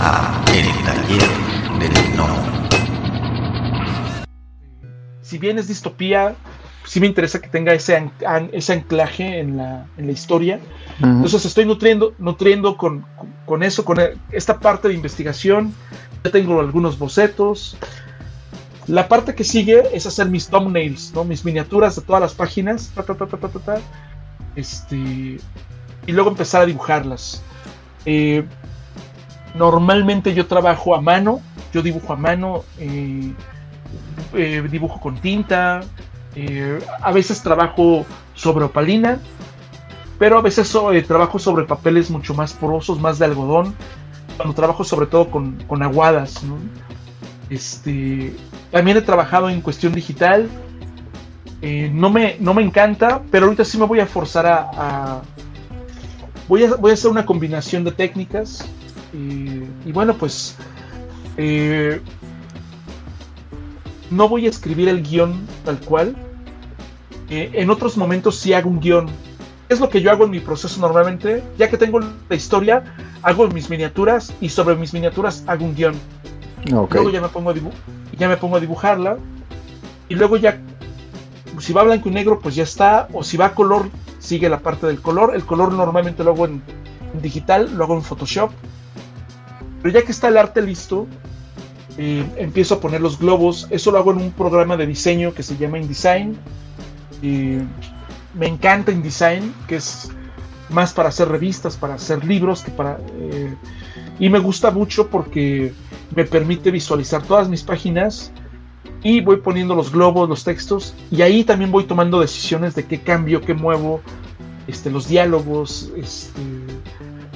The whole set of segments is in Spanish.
a El Taller del. Si bien es distopía, sí me interesa que tenga ese, ese anclaje en la, en la historia. Entonces estoy nutriendo, nutriendo con, con, eso, con esta parte de investigación. Ya tengo algunos bocetos. La parte que sigue es hacer mis thumbnails, ¿no? mis miniaturas de todas las páginas. este, y luego empezar a dibujarlas. Eh, normalmente yo trabajo a mano, yo dibujo a mano, eh, eh, dibujo con tinta, a veces trabajo sobre opalina, pero a veces trabajo sobre papeles mucho más porosos, más de algodón, cuando trabajo sobre todo con, aguadas. Este, también he trabajado en cuestión digital, no, me, no me encanta, pero ahorita sí me voy a forzar a Voy a, voy a hacer una combinación de técnicas. Y bueno, pues eh, no voy a escribir el guion tal cual. Eh, en otros momentos sí hago un guion. Es lo que yo hago en mi proceso normalmente. Ya que tengo la historia, hago mis miniaturas y sobre mis miniaturas hago un guion. Luego ya me, pongo a ya me pongo a dibujarla. Y luego ya, si va blanco y negro, pues ya está. O si va a color, sigue la parte del color. El color normalmente lo hago en, digital, lo hago en Photoshop. Pero ya que está el arte listo, eh, empiezo a poner los globos. Eso lo hago en un programa de diseño que se llama InDesign. me encanta InDesign, que es más para hacer revistas, para hacer libros, que para... Eh, y me gusta mucho porque me permite visualizar todas mis páginas y voy poniendo los globos, los textos, y ahí también voy tomando decisiones de qué cambio, qué muevo, este, los diálogos, este,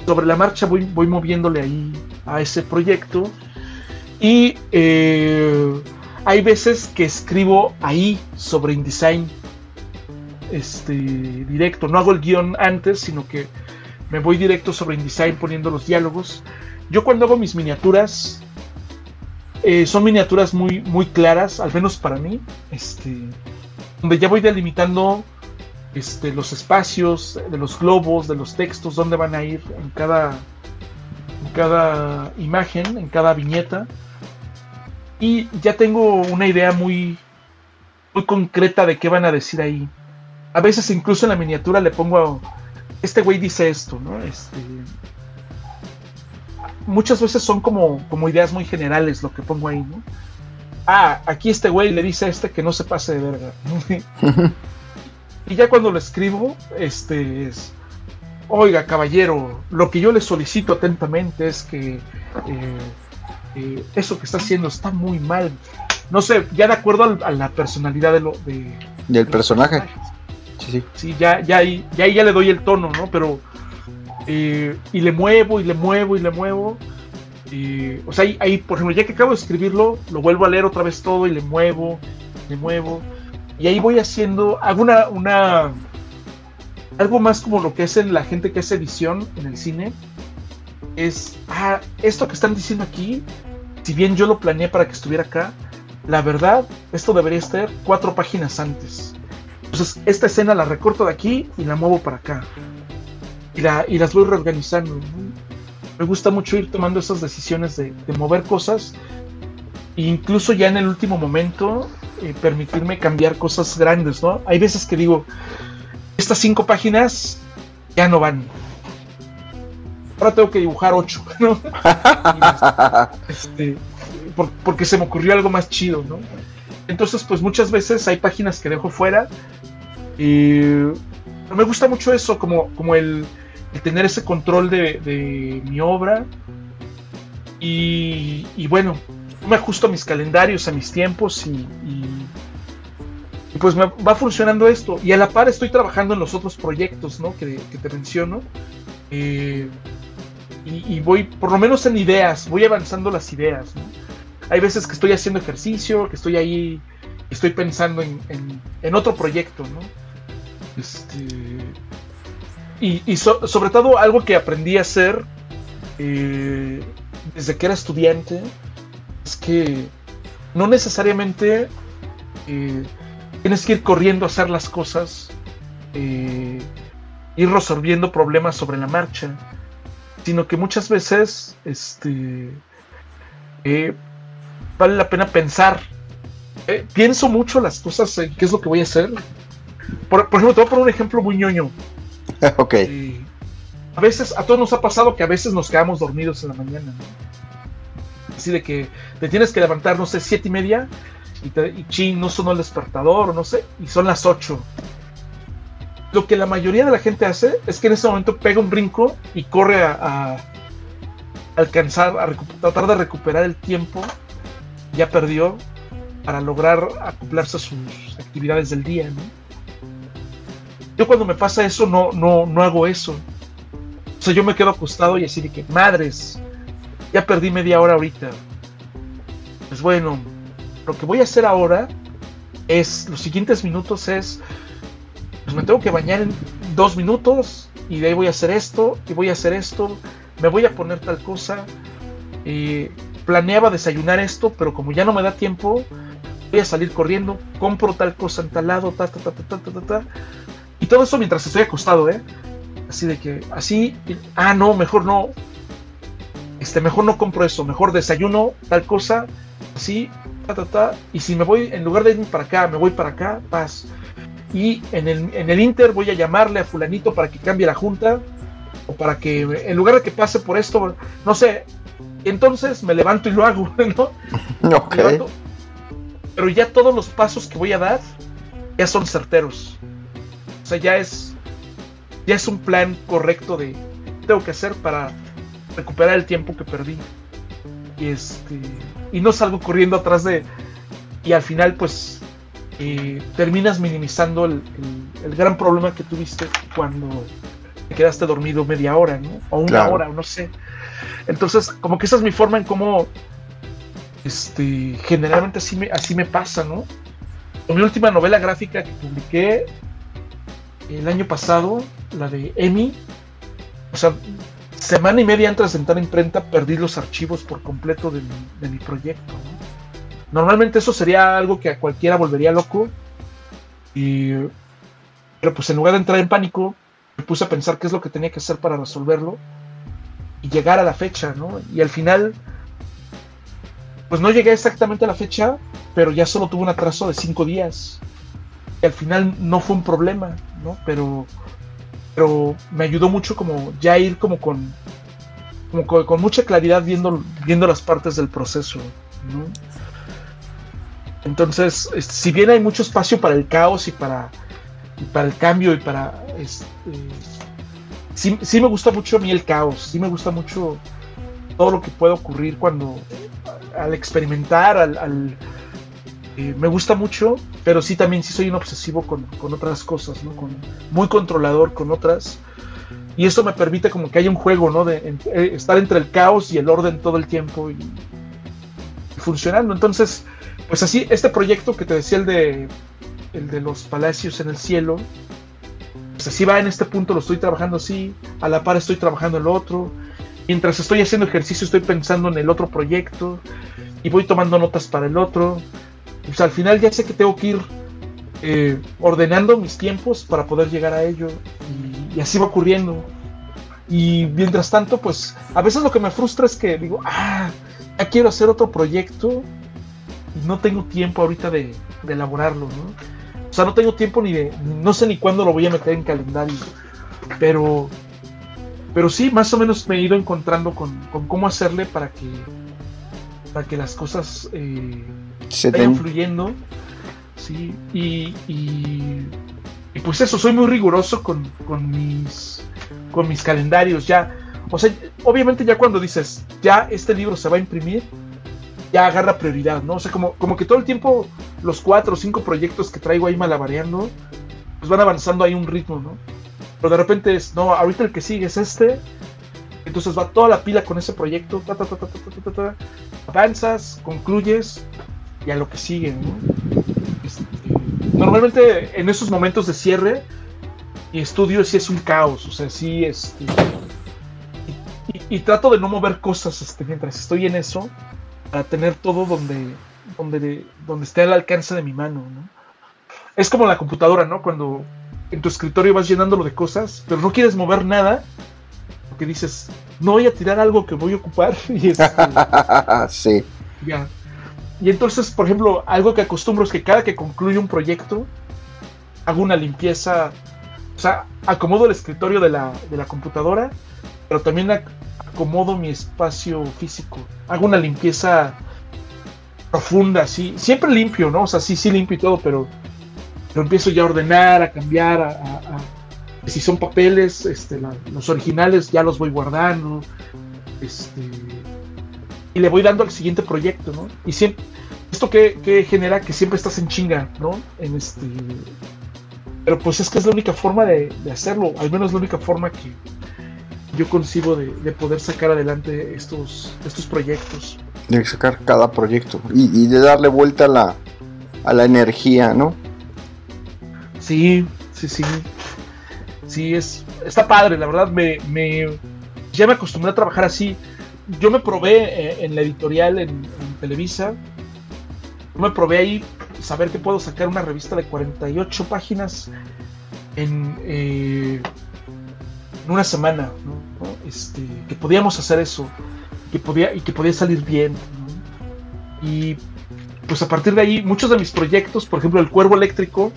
sobre la marcha voy moviéndole ahí a ese proyecto. Y eh, hay veces que escribo ahí sobre InDesign este, directo. No hago el guion antes, sino que me voy directo sobre InDesign poniendo los diálogos. Yo cuando hago mis miniaturas, eh, son miniaturas muy, muy claras, al menos para mí, este, donde ya voy delimitando este, los espacios de los globos, de los textos, dónde van a ir en cada, cada imagen, en cada viñeta. Y ya tengo una idea muy, muy concreta de qué van a decir ahí. A veces incluso en la miniatura le pongo, este güey dice esto, ¿no? Este, muchas veces son como, como ideas muy generales lo que pongo ahí, ¿no? Ah, aquí este güey le dice a este que no se pase de verga. y ya cuando lo escribo, este es, oiga caballero, lo que yo le solicito atentamente es que eh, eh, eso que está haciendo está muy mal. No sé, ya de acuerdo a la personalidad de lo, de, del personaje. Sí, sí. Sí, ya, ya, ahí, ya, ya le doy el tono, ¿no? Pero eh, y le muevo y le muevo y le muevo. Y, o sea, ahí, por ejemplo, ya que acabo de escribirlo, lo vuelvo a leer otra vez todo y le muevo, le muevo. Y ahí voy haciendo, hago una, una algo más como lo que hacen la gente que hace edición en el cine. Es, ah, esto que están diciendo aquí, si bien yo lo planeé para que estuviera acá, la verdad, esto debería estar cuatro páginas antes. Entonces, esta escena la recorto de aquí y la muevo para acá y, las voy reorganizando. Me gusta mucho ir tomando esas decisiones de, mover cosas e incluso ya en el último momento eh, permitirme cambiar cosas grandes, ¿no? Hay veces que digo, estas cinco páginas ya no van. Ahora tengo que dibujar ocho, ¿no? Este, porque se me ocurrió algo más chido, ¿no? Entonces, pues muchas veces hay páginas que dejo fuera. Y me gusta mucho eso, como, como el, tener ese control de, mi obra. Y, y, bueno, me ajusto a mis calendarios, a mis tiempos y, pues me va funcionando esto. Y a la par estoy trabajando en los otros proyectos ¿no? que, te menciono. Eh, y, voy, por lo menos en ideas, voy avanzando las ideas. Hay veces que estoy haciendo ejercicio, que estoy ahí, estoy pensando en, en, en otro proyecto. ¿no? Este, y, sobre todo algo que aprendí a hacer eh, desde que era estudiante es que no necesariamente eh, tienes que ir corriendo a hacer las cosas, eh, ir resolviendo problemas sobre la marcha. sino que muchas veces este, eh, vale la pena pensar. Eh, pienso mucho las cosas, en qué es lo que voy a hacer. Por, por ejemplo, te voy a poner un ejemplo muy ñoño. ok. A veces, a todos nos ha pasado que a veces nos quedamos dormidos en la mañana. ¿no? Así de que te tienes que levantar, no sé, siete y media, y, ching, no sonó el despertador, no sé, y son las ocho. Lo que la mayoría de la gente hace es que en ese momento pega un brinco y corre a, alcanzar, a tratar de recuperar el tiempo ya perdió para lograr acoplarse a sus actividades del día, ¿no? Yo cuando me pasa eso no, no, no hago eso. O sea, yo me quedo acostado y así de que, madres, ya perdí media hora ahorita. Pues bueno, lo que voy a hacer ahora es, los siguientes minutos es, pues me tengo que bañar en dos minutos y de ahí voy a hacer esto y voy a hacer esto, me voy a poner tal cosa. Y planeaba desayunar esto, pero como ya no me da tiempo, voy a salir corriendo, compro tal cosa en tal lado, ta, ta, ta, ta, ta, ta, ta. Y todo eso mientras estoy acostado, ¿eh? Así de que, así, ah, no, mejor no. Este, mejor no compro eso, mejor desayuno tal cosa, así, ta, ta, ta. Y si me voy, en lugar de irme para acá, me voy para acá, paz. Y en el, en el Inter voy a llamarle a Fulanito para que cambie la junta, o para que, en lugar de que pase por esto, no sé, entonces me levanto y lo hago, ¿no? Ok. Me levanto, pero ya todos los pasos que voy a dar ya son certeros. O sea, ya es ya es un plan correcto de tengo que hacer para recuperar el tiempo que perdí. Y este y no salgo corriendo atrás de y al final pues eh, terminas minimizando el, el- el gran problema que tuviste cuando te quedaste dormido media hora, ¿no? O una Claro. hora, o no sé. Entonces, como que esa es mi forma en cómo este, generalmente así me, así me pasa, ¿no? Mi última novela gráfica que publiqué el año pasado, la de Emi, o sea, semana y media antes de entrar a imprenta perdí los archivos por completo de mi, proyecto. ¿no? Normalmente eso sería algo que a cualquiera volvería loco, y, pero pues en lugar de entrar en pánico, me puse a pensar qué es lo que tenía que hacer para resolverlo y llegar a la fecha, ¿no? Y al final, pues no llegué exactamente a la fecha, pero ya solo tuve un atraso de cinco días. Y al final no fue un problema, ¿no? Pero, pero me ayudó mucho como ya ir como con, con, mucha claridad viendo, viendo las partes del proceso. Entonces, si bien hay mucho espacio para el caos y para, para el cambio y para... Este, sí, sí me gusta mucho a mí el caos, sí me gusta mucho todo lo que puede ocurrir cuando al experimentar, al, al, eh, me gusta mucho, pero sí también sí soy un obsesivo con, con otras cosas, ¿no? Con, muy controlador con otras. Y eso me permite como que haya un juego, ¿no? De eh, estar entre el caos y el orden todo el tiempo y, funcionando. Entonces, pues así, este proyecto que te decía, el de, el de los palacios en el cielo, pues así va en este punto, lo estoy trabajando así, a la par estoy trabajando en lo otro. Mientras estoy haciendo ejercicio estoy pensando en el otro proyecto y voy tomando notas para el otro. Pues al final ya sé que tengo que ir eh, ordenando mis tiempos para poder llegar a ello y, así va ocurriendo. Y mientras tanto, pues a veces lo que me frustra es que digo, ah, ya quiero hacer otro proyecto y no tengo tiempo ahorita de, de elaborarlo, ¿no? O sea, no tengo tiempo ni de, no sé ni cuándo lo voy a meter en calendario, pero pero sí, más o menos me he ido encontrando con, con cómo hacerle para que para que las cosas eh, Se vayan ten- fluyendo. Sí, y, y, y pues eso, soy muy riguroso con, con mis con mis calendarios ya. O sea, obviamente ya cuando dices, ya este libro se va a imprimir, ya agarra prioridad, ¿no? O sea, como, como que todo el tiempo los cuatro o cinco proyectos que traigo ahí malabareando, pues van avanzando ahí un ritmo, ¿no? Pero de repente es, no, ahorita el que sigue es este. Entonces va toda la pila con ese proyecto. Ta, ta, ta, avanzas, concluyes y a lo que sigue, ¿no? Este, normalmente en esos momentos de cierre, mi estudio sí es un caos. O sea, sí, este. Y, y- y trato de no mover cosas este, mientras estoy en eso. Para tener todo donde, donde, donde esté al alcance de mi mano, ¿no? Es como la computadora, ¿no? Cuando en tu escritorio vas llenándolo de cosas, pero no quieres mover nada, porque dices, no voy a tirar algo que voy a ocupar. Y este, sí. ya. Y entonces, por ejemplo, algo que acostumbro es que cada que concluye un proyecto, hago una limpieza, o sea, acomodo el escritorio de la, de la computadora, pero también ac- acomodo mi espacio físico. Hago una limpieza profunda, sí. Siempre limpio, ¿no? O sea, sí, sí limpio y todo, pero, pero empiezo ya a ordenar, a cambiar, a, si son papeles, este, los originales ya los voy guardando, este, y le voy dando al siguiente proyecto, ¿no? Y siempre, esto que, que genera que siempre estás en chinga, ¿no? En este, pero pues es que es la única forma de, de hacerlo, al menos la única forma que yo concibo de, de poder sacar adelante estos, estos proyectos. De sacar cada proyecto y, y de darle vuelta a la, a la energía, ¿no? Sí, sí, sí. Sí, es, está padre, la verdad, me, me, ya me acostumbré a trabajar así. Yo me probé eh, en la editorial en, en Televisa, yo me probé ahí saber que puedo sacar una revista de 48 páginas en, eh, en una semana, ¿no? Este, que podíamos hacer eso, que podía, y que podía salir bien. ¿no? Y pues a partir de ahí, muchos de mis proyectos, por ejemplo, El Cuervo Eléctrico,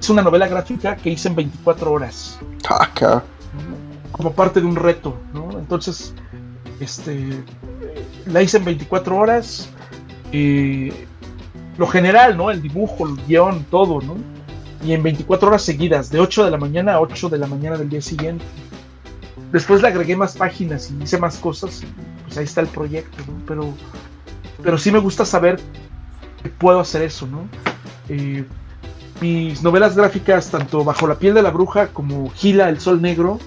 es una novela gráfica que hice en 24 horas, Ah, cabrón. ¿no? como parte de un reto, ¿no? Entonces, este, la hice en 24 horas, eh, lo general, ¿no? El dibujo, el guion, todo, ¿no? Y en 24 horas seguidas, de 8 de la mañana a 8 de la mañana del día siguiente. Después le agregué más páginas y hice más cosas, pues ahí está el proyecto, ¿no? Pero, pero sí me gusta saber que puedo hacer eso, ¿no? Eh, mis novelas gráficas, tanto Bajo la piel de la bruja como Gila, el sol negro,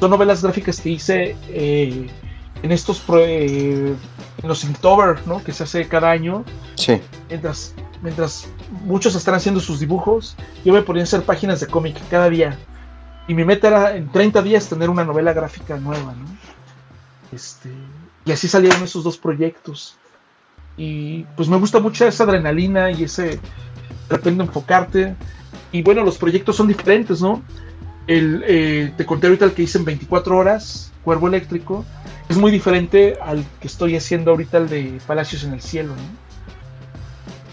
son novelas gráficas que hice eh, en estos pro- eh, en los Inktober, ¿no? Que se hace cada año, Sí. mientras mientras muchos están haciendo sus dibujos, yo me ponía a hacer páginas de cómic cada día. Y mi meta era en 30 días tener una novela gráfica nueva, ¿no? Este, y así salieron esos dos proyectos. Y pues me gusta mucho esa adrenalina y ese de repente enfocarte. Y bueno, los proyectos son diferentes, ¿no? El, eh, te conté ahorita el que hice en 24 horas, Cuervo Eléctrico, es muy diferente al que estoy haciendo ahorita, el de Palacios en el Cielo, ¿no?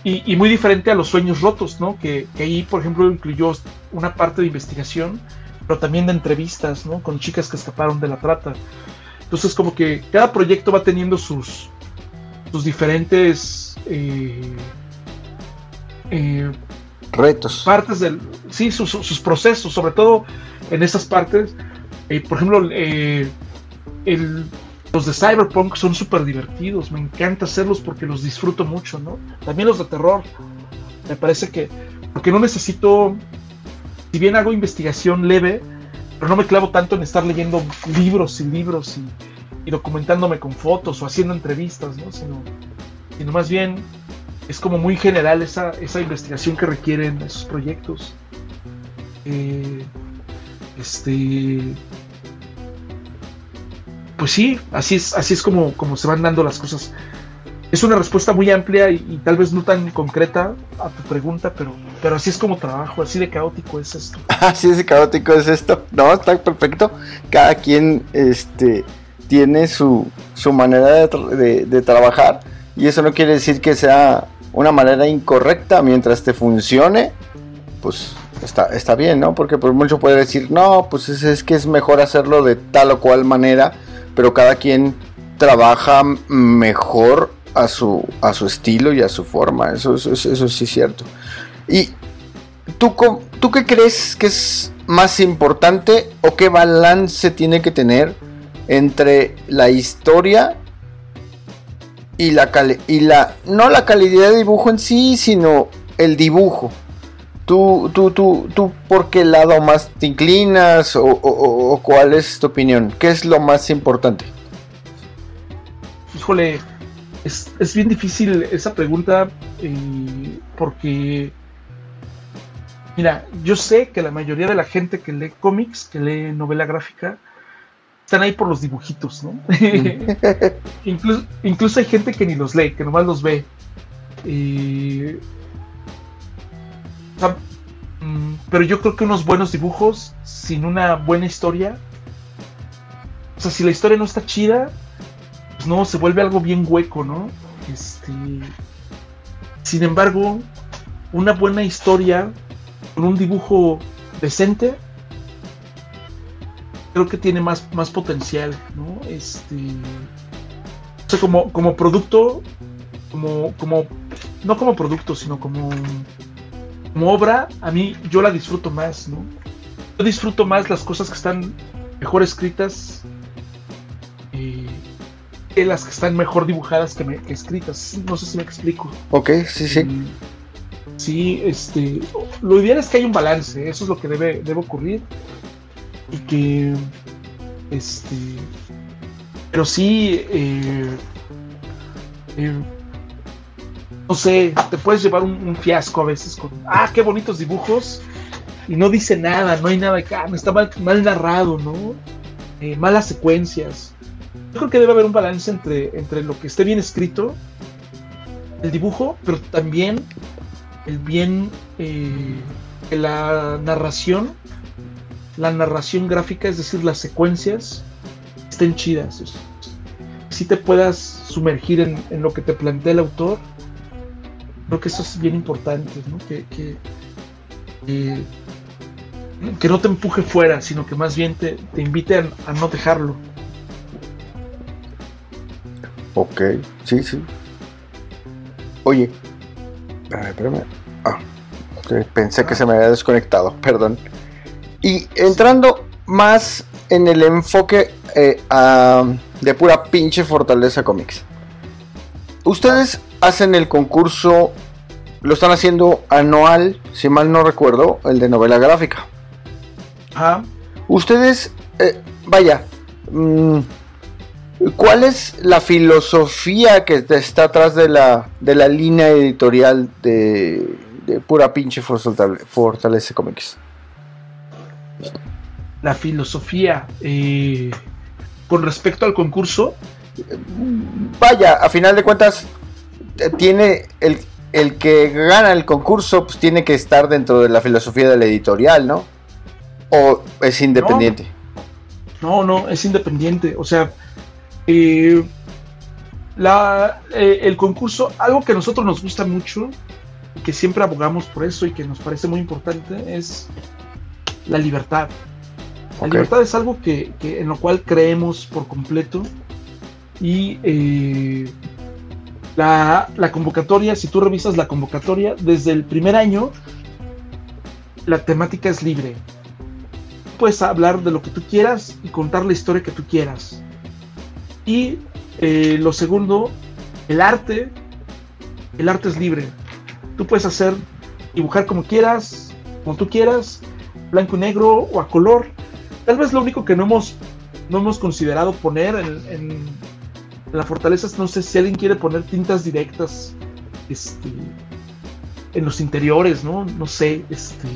Y, y muy diferente a los sueños rotos, ¿no? Que, que ahí, por ejemplo, incluyó una parte de investigación, pero también de entrevistas, ¿no? Con chicas que escaparon de la trata. Entonces, como que cada proyecto va teniendo sus, sus diferentes eh, eh, Retos. partes del. Sí, sus, sus procesos, sobre todo en esas partes. Eh, por ejemplo, eh, los de Cyberpunk son súper divertidos. Me encanta hacerlos porque los disfruto mucho, ¿no? También los de terror. Me parece que. Porque no necesito. Si bien hago investigación leve, pero no me clavo tanto en estar leyendo libros y libros y, y documentándome con fotos o haciendo entrevistas, ¿no? Sino, sino más bien es como muy general esa, esa investigación que requieren esos proyectos. Eh, este. Pues sí, así es, así es como, como se van dando las cosas. Es una respuesta muy amplia y, y tal vez no tan concreta a tu pregunta, pero, pero así es como trabajo, así de caótico es esto. Así de caótico es esto. No, está perfecto. Cada quien este, tiene su, su manera de, de- de trabajar y eso no quiere decir que sea una manera incorrecta mientras te funcione. Pues está, está bien, ¿no? Porque por mucho puede decir, no, pues es, es que es mejor hacerlo de tal o cual manera, pero cada quien trabaja mejor a su, a su estilo y a su forma. Eso, eso, eso sí es cierto. Y ¿Tú, ¿Tú qué crees que es más importante o qué balance tiene que tener entre la historia y la y la no la calidad de dibujo en sí, sino el dibujo? ¿Tú, tú, tú, tú por qué lado más te inclinas o, o- o- o cuál es tu opinión? ¿Qué es lo más importante? Híjole, es, es bien difícil esa pregunta eh, porque, mira, yo sé que la mayoría de la gente que lee cómics, que lee novela gráfica, están ahí por los dibujitos, ¿no? incluso, incluso hay gente que ni los lee, que nomás los ve. Eh, pero yo creo que unos buenos dibujos sin una buena historia o sea, si la historia no está chida, pues no, se vuelve algo bien hueco, ¿no? Este, sin embargo, una buena historia con un dibujo decente, creo que tiene más, más potencial, ¿no? Este, o sea, como, como producto, como, como, no como producto, sino como, como obra, a mí yo la disfruto más, ¿no? Yo disfruto más las cosas que están mejor escritas eh, que las que están mejor dibujadas que, me- que escritas. No sé si me explico. Ok, sí, sí. Mm, Sí, este, lo ideal es que haya un balance, eso es lo que debe, debe ocurrir. Y que, este, pero sí, eh, eh, no sé, te puedes llevar un, un fiasco a veces con, ah, qué bonitos dibujos, y no dice nada, no hay nada que, ah, está mal, mal narrado, ¿no? Eh, malas secuencias. Yo creo que debe haber un balance entre, entre lo que esté bien escrito, el dibujo, pero también el bien eh, la narración, la narración gráfica, es decir, las secuencias, estén chidas. Si te puedas sumergir en, en lo que te plantea el autor, creo que eso es bien importante, ¿no? Que, que, que- no te empuje fuera, sino que más bien te, te invite a, no dejarlo. Ok, sí, sí. Oye, espérame. Ah, pensé que se me había desconectado, perdón. Y entrando más en el enfoque eh, a- de pura pinche Fortaleza Comics. Ustedes hacen el concurso, lo están haciendo anual, si mal no recuerdo, el de novela gráfica. Ajá. Ustedes, eh, vaya, mm, ¿cuál es la filosofía que está atrás de la, de la línea editorial de, de pura pinche Fortaleza Comics? La filosofía eh, con respecto al concurso, Vaya, a final de cuentas, tiene el, el que gana el concurso, pues tiene que estar dentro de la filosofía de la editorial, ¿no? O es independiente. No, no, es independiente. O sea, eh, la, eh, el concurso, algo que a nosotros nos gusta mucho, y que siempre abogamos por eso y que nos parece muy importante, es la libertad. La libertad es algo que, que en lo cual creemos por completo. Y eh, la, la convocatoria, si tú revisas la convocatoria, desde el primer año, la temática es libre puedes hablar de lo que tú quieras y contar la historia que tú quieras. Y eh, lo segundo, el arte, el arte es libre. Tú puedes hacer, dibujar como quieras, como tú quieras, blanco y negro o a color. Tal vez lo único que no hemos, no hemos considerado poner en, en- en la fortaleza no sé si alguien quiere poner tintas directas este, en los interiores, ¿no? No sé, este,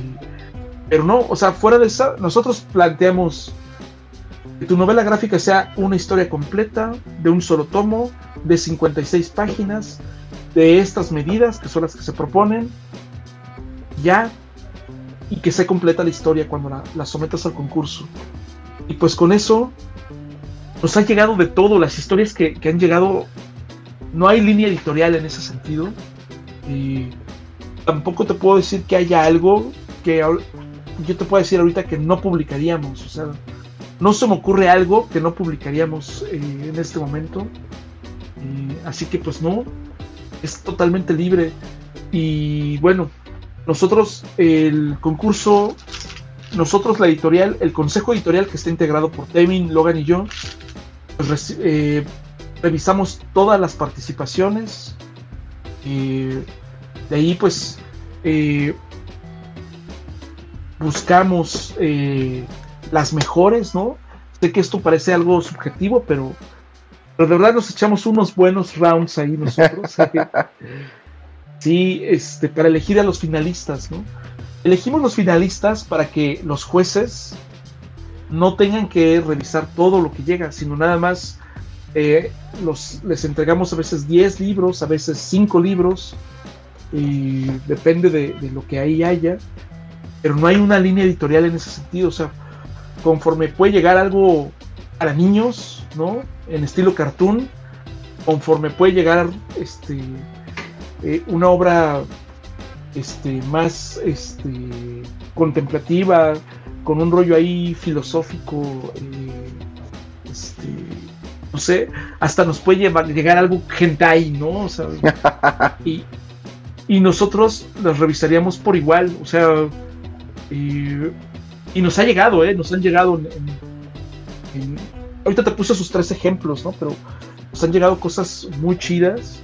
pero no, o sea, fuera de esa, nosotros planteamos que tu novela gráfica sea una historia completa, de un solo tomo, de 56 páginas, de estas medidas, que son las que se proponen, ya, y que sea completa la historia cuando la, la sometas al concurso. Y pues con eso nos ha llegado de todo, las historias que, que han llegado, no hay línea editorial en ese sentido. Y tampoco te puedo decir que haya algo que yo te puedo decir ahorita que no publicaríamos. O sea, no se me ocurre algo que no publicaríamos eh, en este momento. Así que pues no, es totalmente libre. Y bueno, nosotros el concurso, nosotros la editorial, el consejo editorial que está integrado por Devin, Logan y yo, eh, revisamos todas las participaciones. eh, de ahí pues eh, buscamos eh, las mejores, ¿no? Sé que esto parece algo subjetivo, pero, pero de verdad nos echamos unos buenos rounds ahí nosotros. sí, este, para elegir a los finalistas, ¿no? Elegimos los finalistas para que los jueces no tengan que revisar todo lo que llega, sino nada más eh, los, les entregamos a veces 10 libros, a veces 5 libros, y depende de, de lo que ahí haya, pero no hay una línea editorial en ese sentido, o sea, conforme puede llegar algo para niños, ¿no? En estilo cartoon, conforme puede llegar este, eh, una obra este, más este, contemplativa, con un rollo ahí filosófico, eh, este, no sé, hasta nos puede llevar, llegar algo hentai, ¿no? O sea, y, y nosotros las revisaríamos por igual, o sea, y, y nos ha llegado, ¿eh? Nos han llegado en, en, en, ahorita te puse sus tres ejemplos, ¿no? Pero nos han llegado cosas muy chidas.